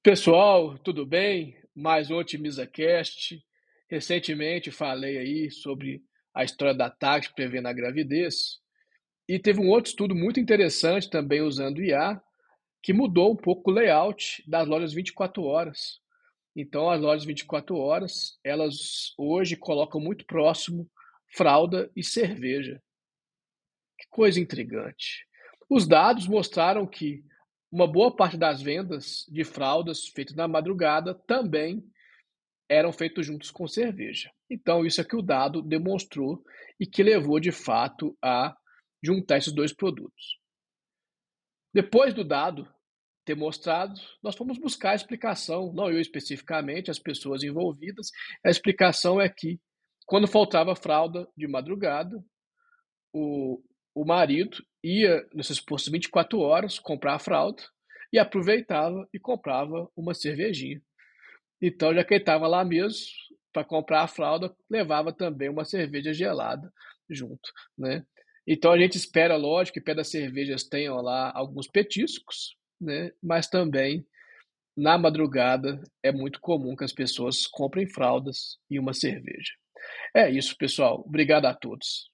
Pessoal, tudo bem? Mais um OtimizaCast. Recentemente falei aí sobre a história da TAG prevendo a gravidez. E teve um outro estudo muito interessante também usando IA, que mudou um pouco o layout das lojas 24 horas. Então, as lojas 24 horas, elas hoje colocam muito próximo fralda e cerveja. Que coisa intrigante. Os dados mostraram que uma boa parte das vendas de fraldas feitas na madrugada também eram feitos juntos com cerveja. Então, isso é que o dado demonstrou e que levou de fato a juntar esses dois produtos. Depois do dado ter mostrado, nós fomos buscar a explicação, não eu especificamente, as pessoas envolvidas. A explicação é que, quando faltava fralda de madrugada, o, o marido ia nesses postos 24 horas comprar a fralda e aproveitava e comprava uma cervejinha. Então, já que ele estava lá mesmo para comprar a fralda, levava também uma cerveja gelada junto, né? Então a gente espera, lógico, que pé das cervejas tenham lá alguns petiscos, né? Mas também na madrugada é muito comum que as pessoas comprem fraldas e uma cerveja. É isso, pessoal. Obrigado a todos.